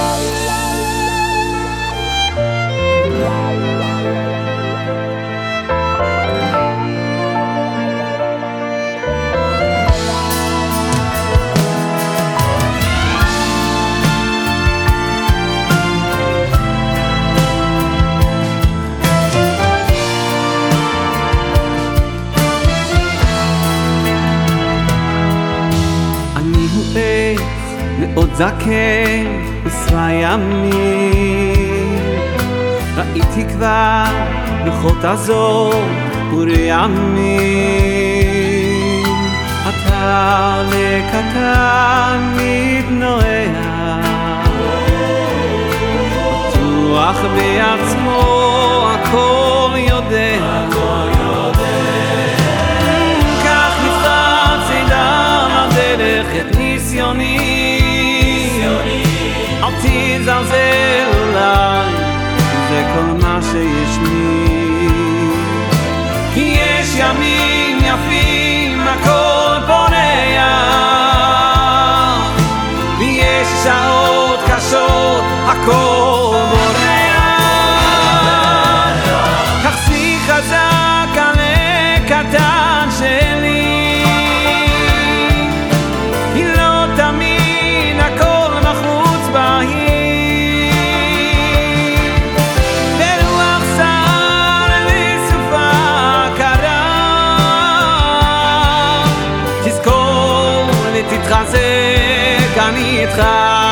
love. מאוד זקן עשרה ימים. ראיתי כבר לוחות הזאת ורעמים. אתה לקטן מבנועיה. בטוח בעצמו הכל אל תזלזל אולי זה כל מה שיש לי כי יש ימים יפים הכל פורח ויש שעות קשות הכל תתחזק אני איתך.